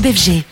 Club.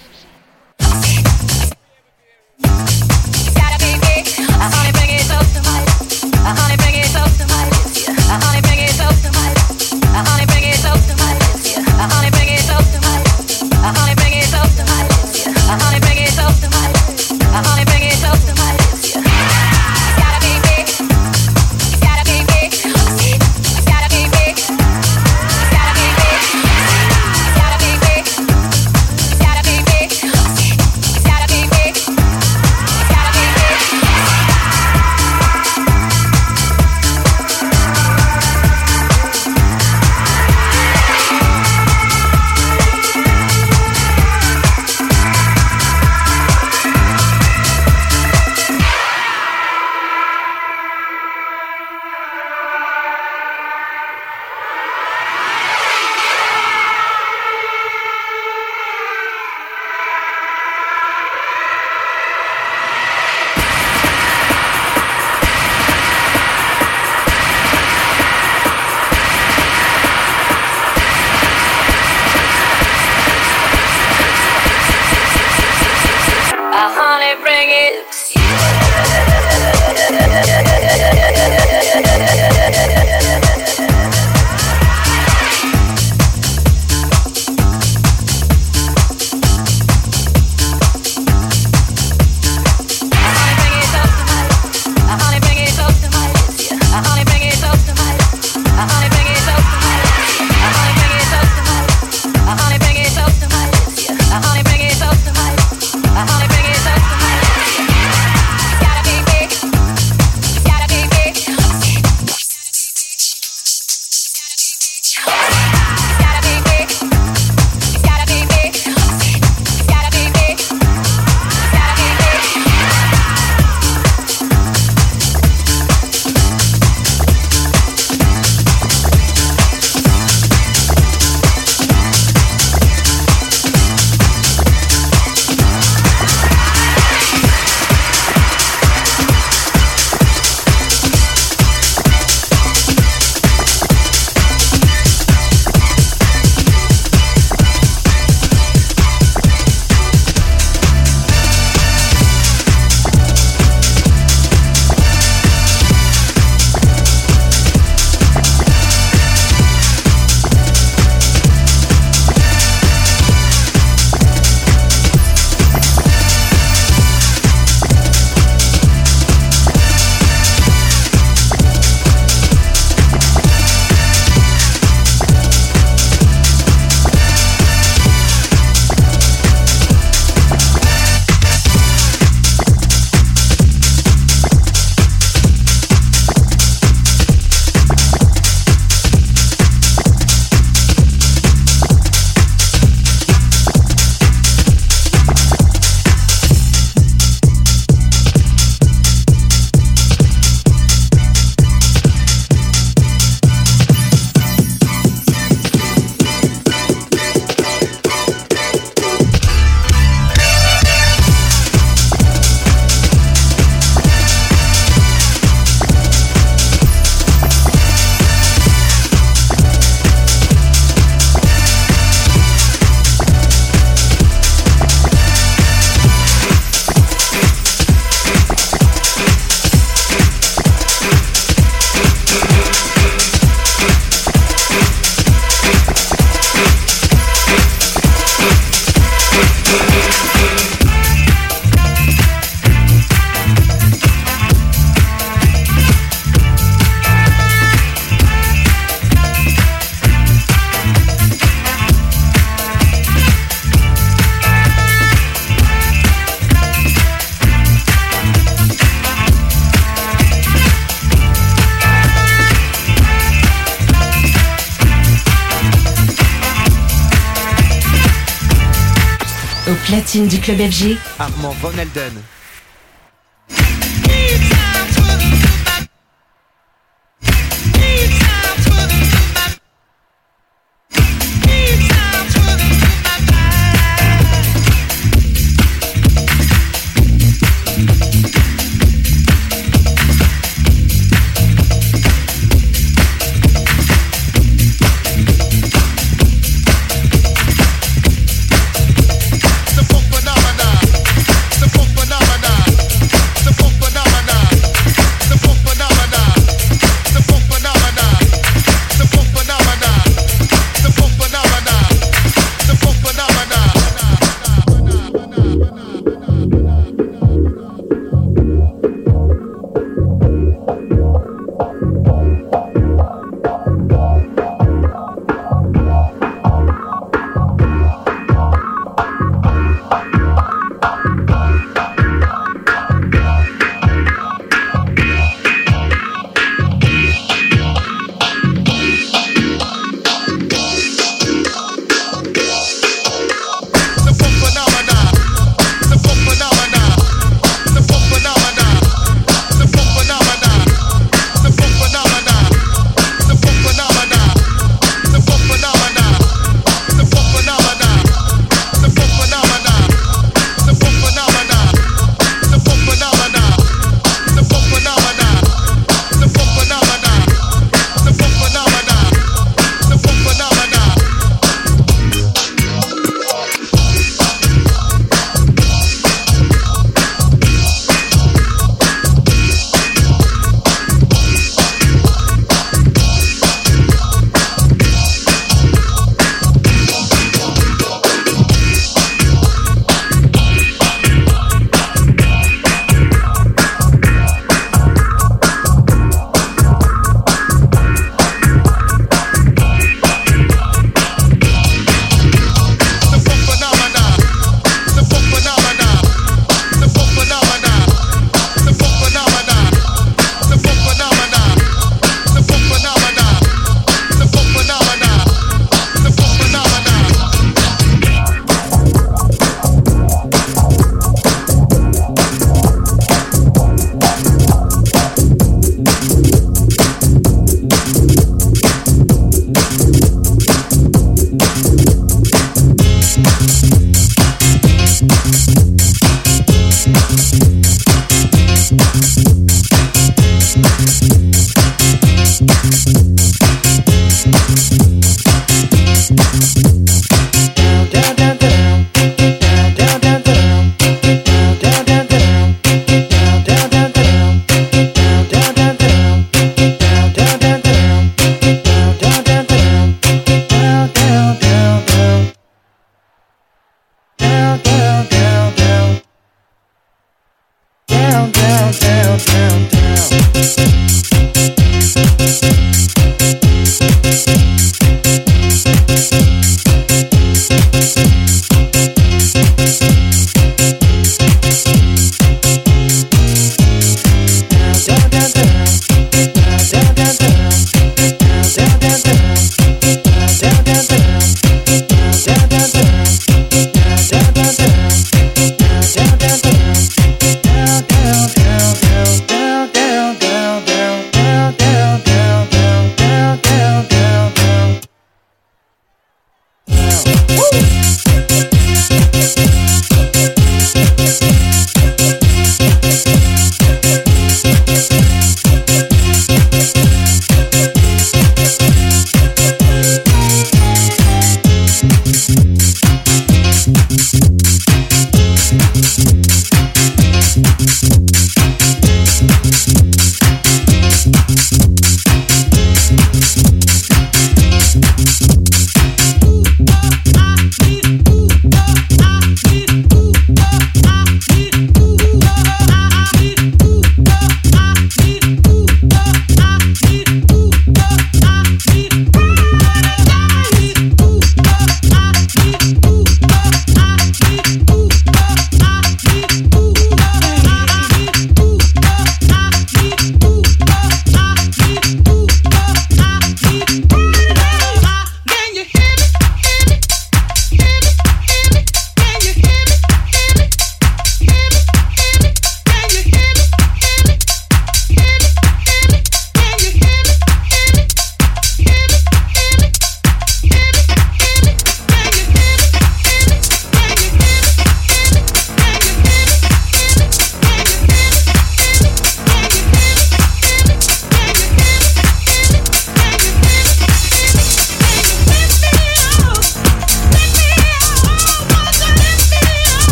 Au platine du club FG, Armand Van Elden.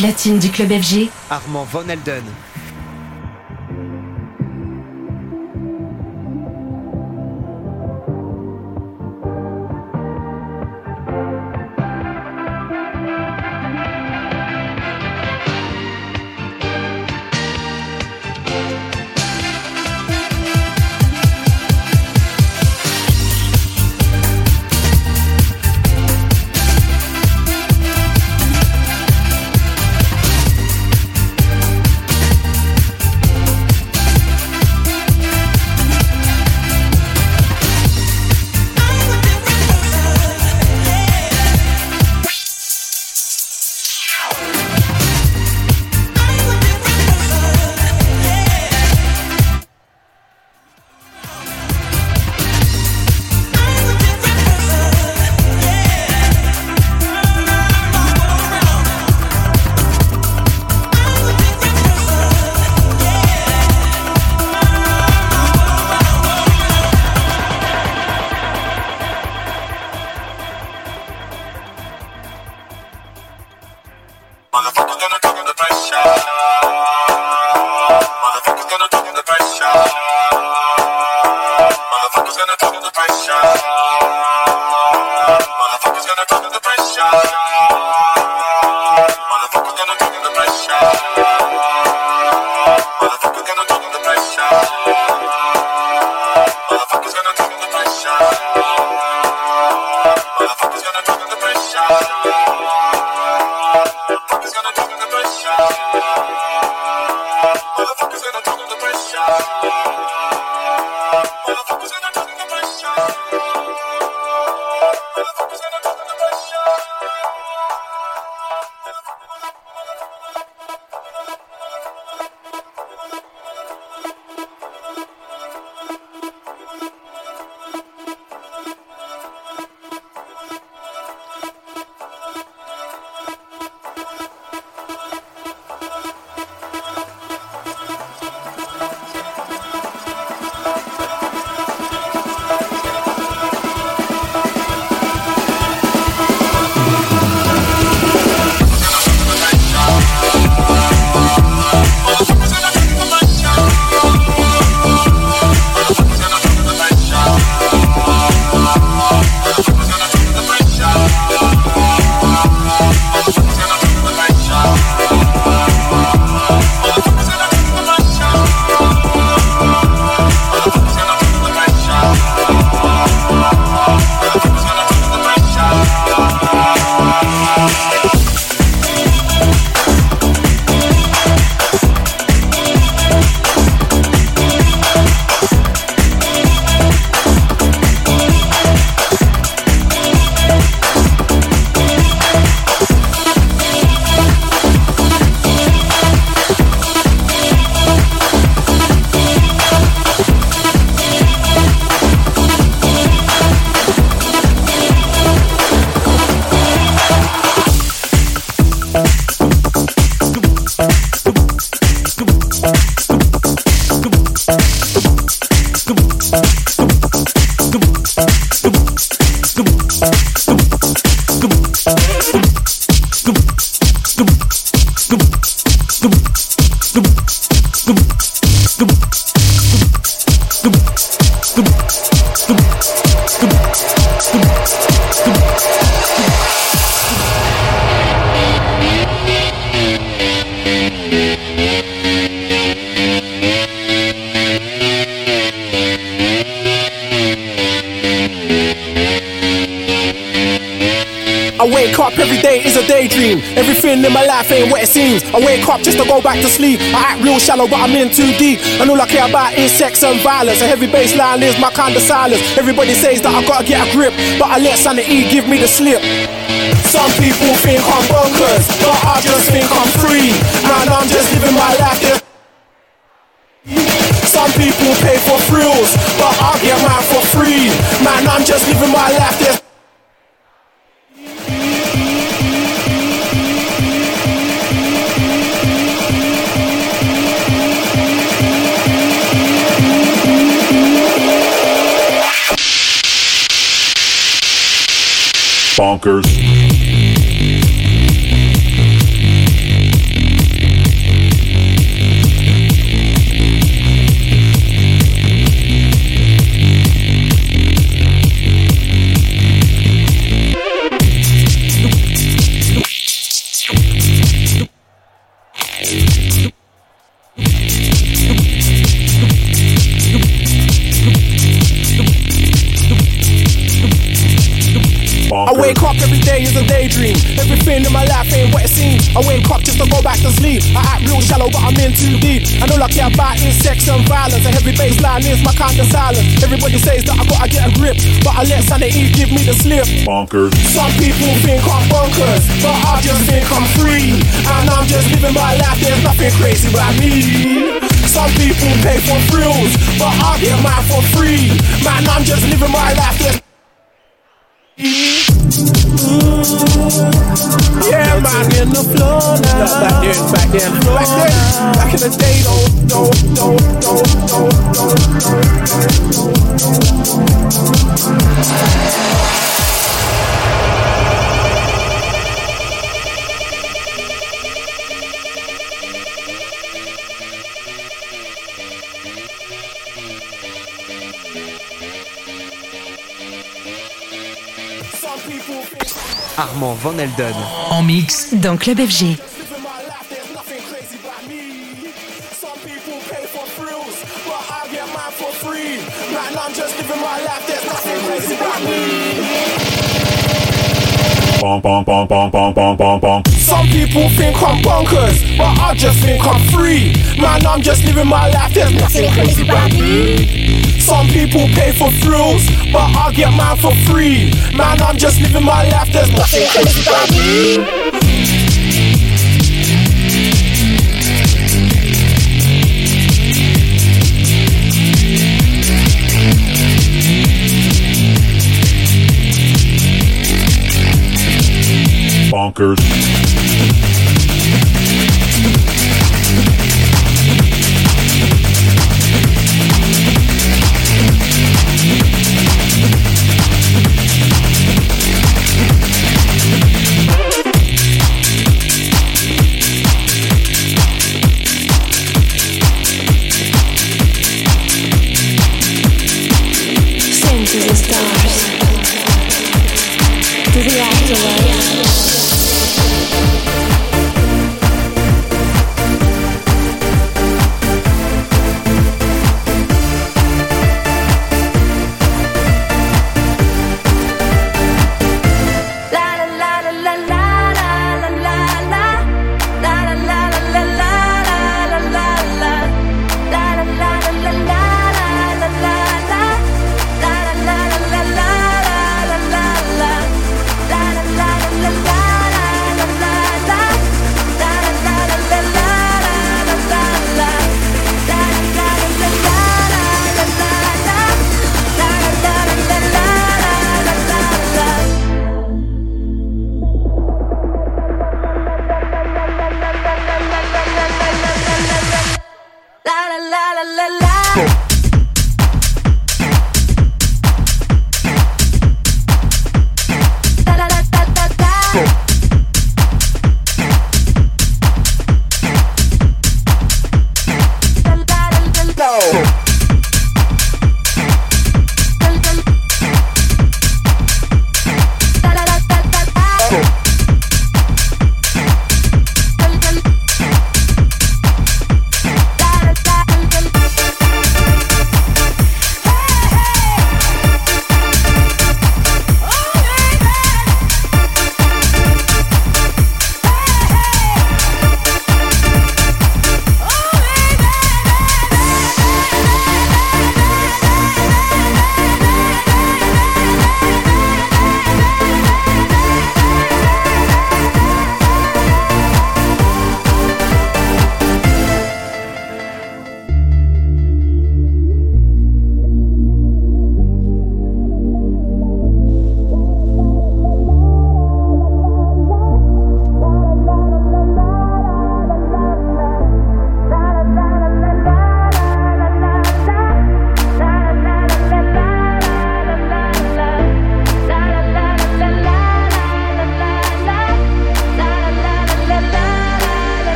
Platine du club FG. Armand Von Elden. Real shallow, but I'm in too deep. And all I care about is sex and violence. A heavy bass line is my kind of silence. Everybody says that I gotta get a grip, but I let sanity give me the slip. Some people think I'm bonkers, but I just think I'm free. Man, I'm just living my life. There. Bonkers. Line is my kind of silence. Everybody says that I gotta get a grip, but I let sanity give me the slip. Bonkers. Some people think I'm bonkers, but I just think I'm free. And I'm just living my life, there's nothing crazy about me. Some people pay for thrills, but I get mine for free. Man, I'm just living my life, there's man, in the floor now. Back then, back then, back then, back in the day, though, though, though, though, though, though. Armand Van Elden. En mix dans Club FG. Some people think I'm bonkers, but I just think I'm free. Man, I'm just living my life, there's nothing crazy about me. Some people pay for thrills, but I get mine for free. Man, I'm just living my life, there's nothing crazy about me. bonkers.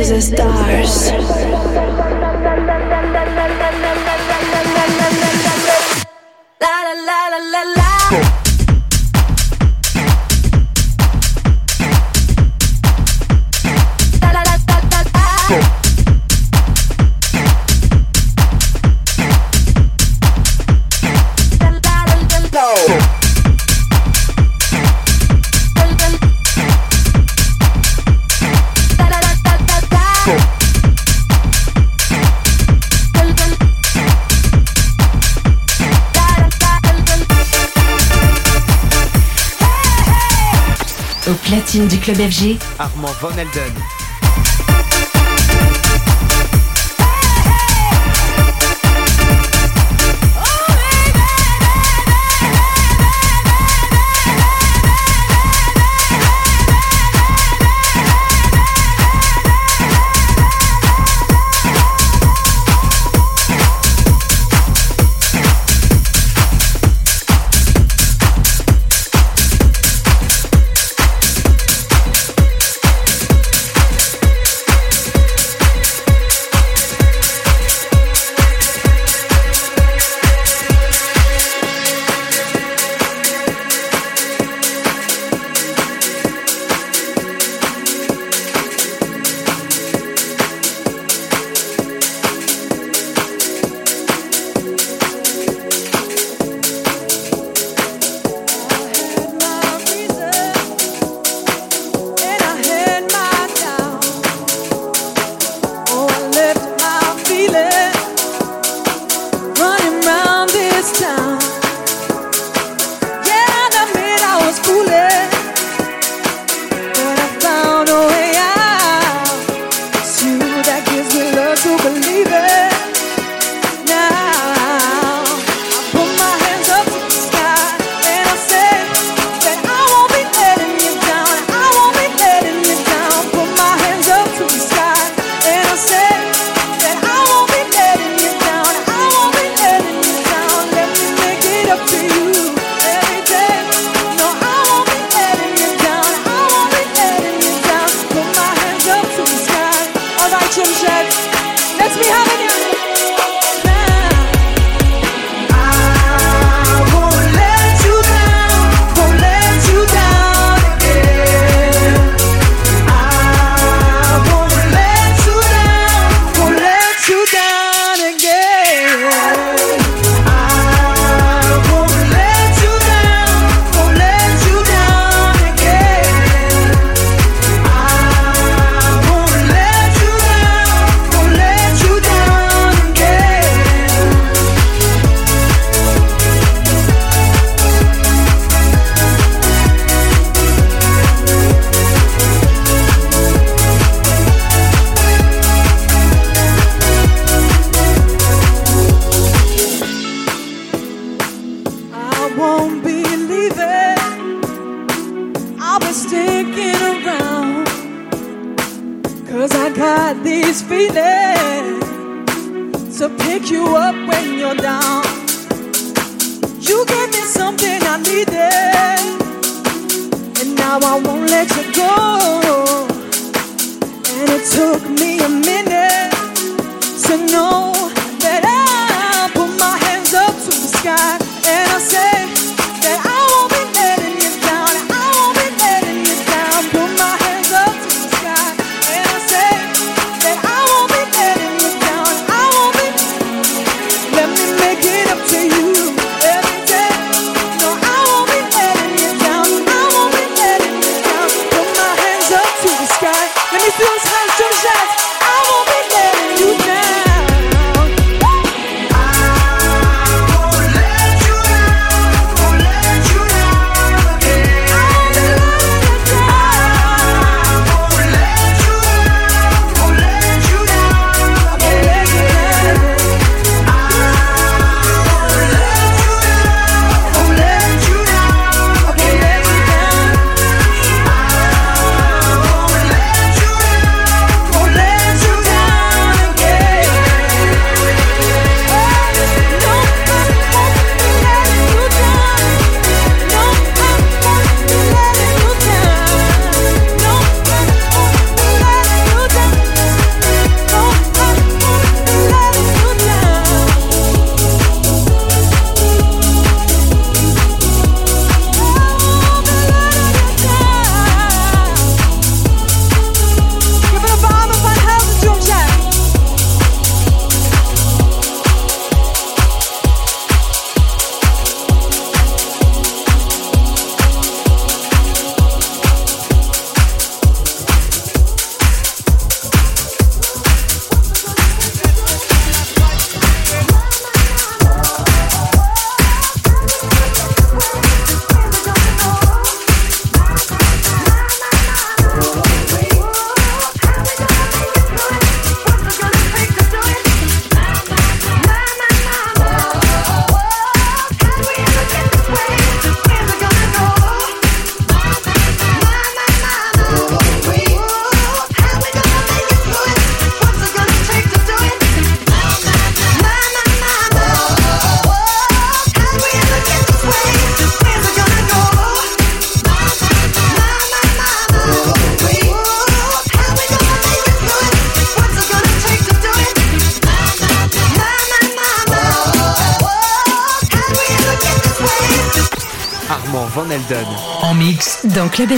Du Armand Von Elden.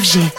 Dans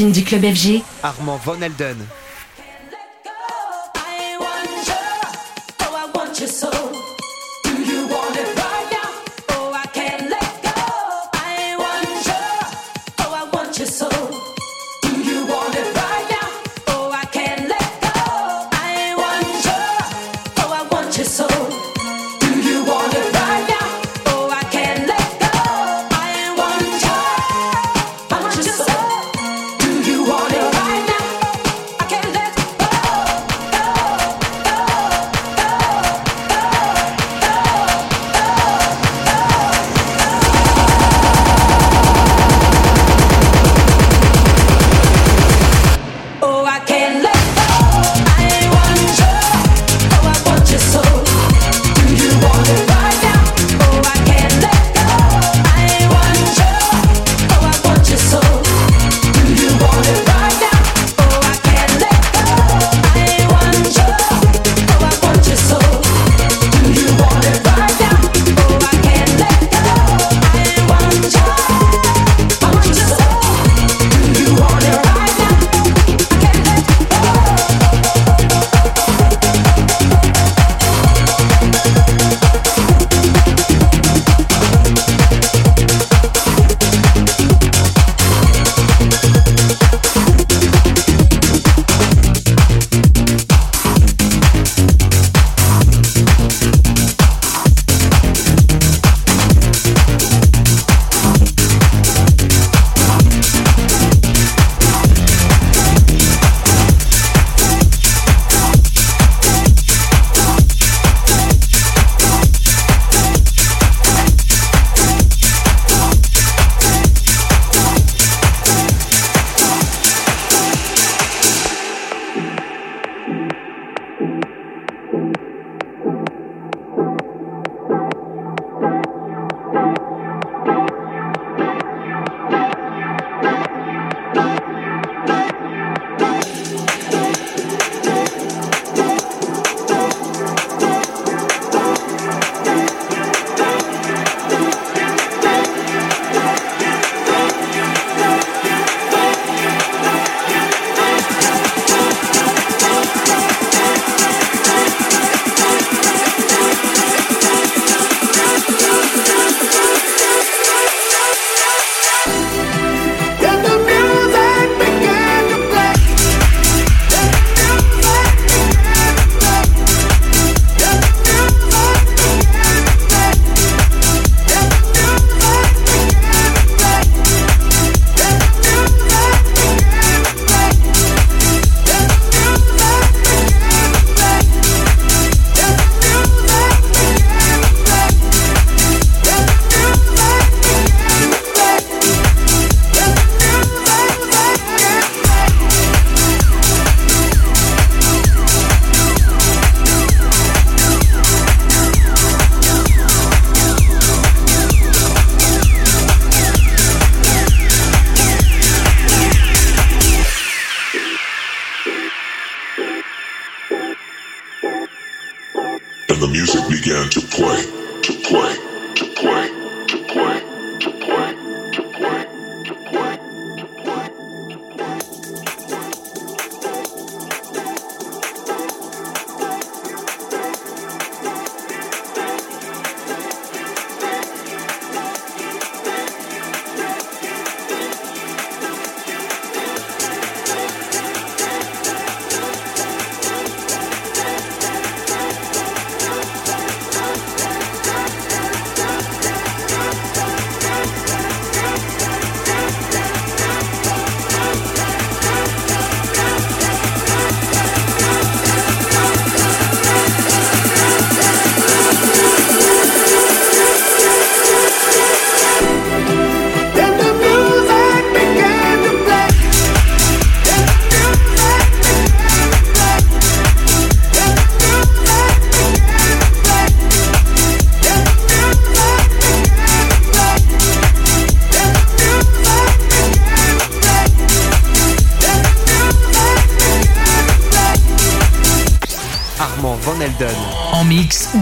Du club FG, Armand Von Elden.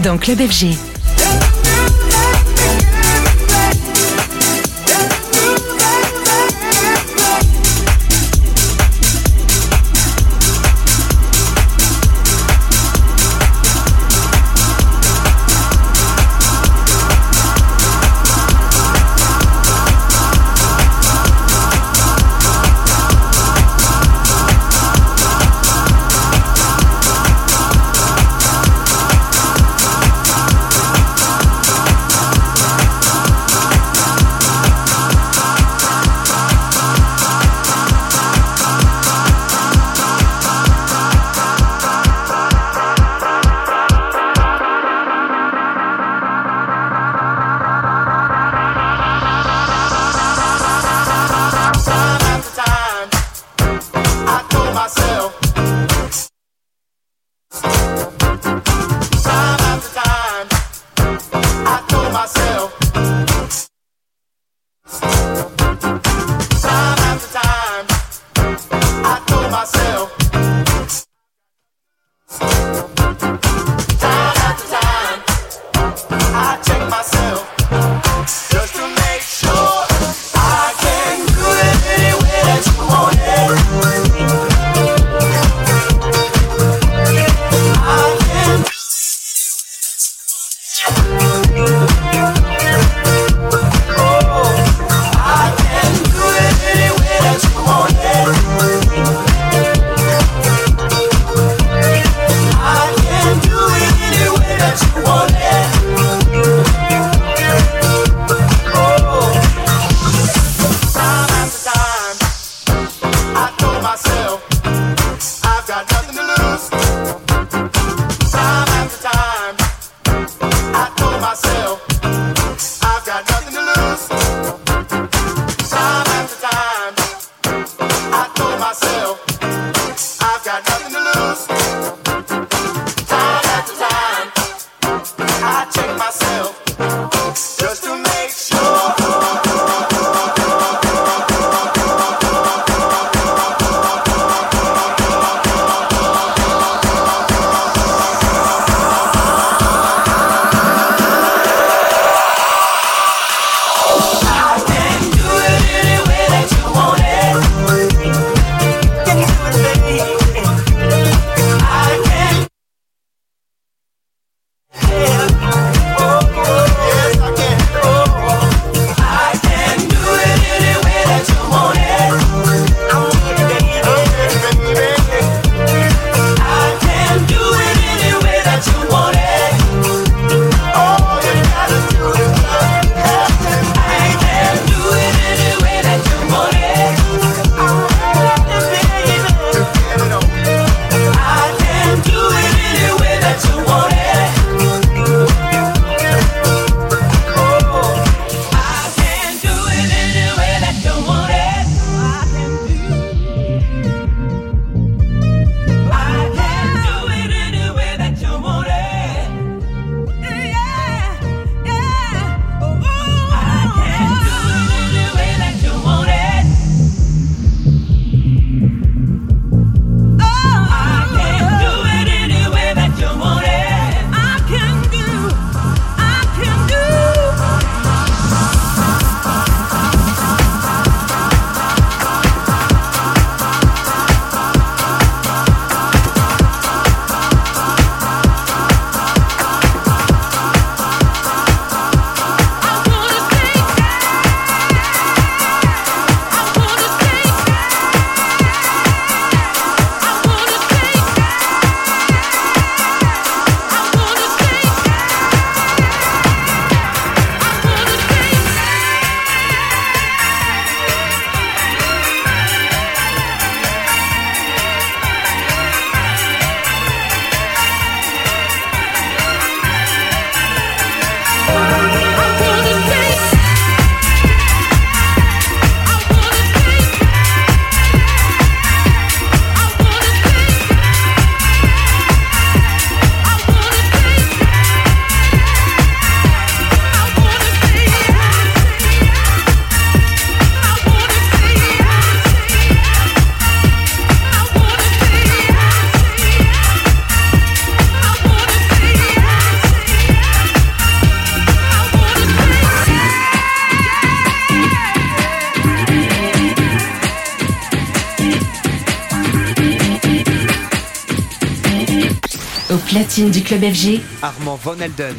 Dans Club FG. Du club FG. Armand Van Elden.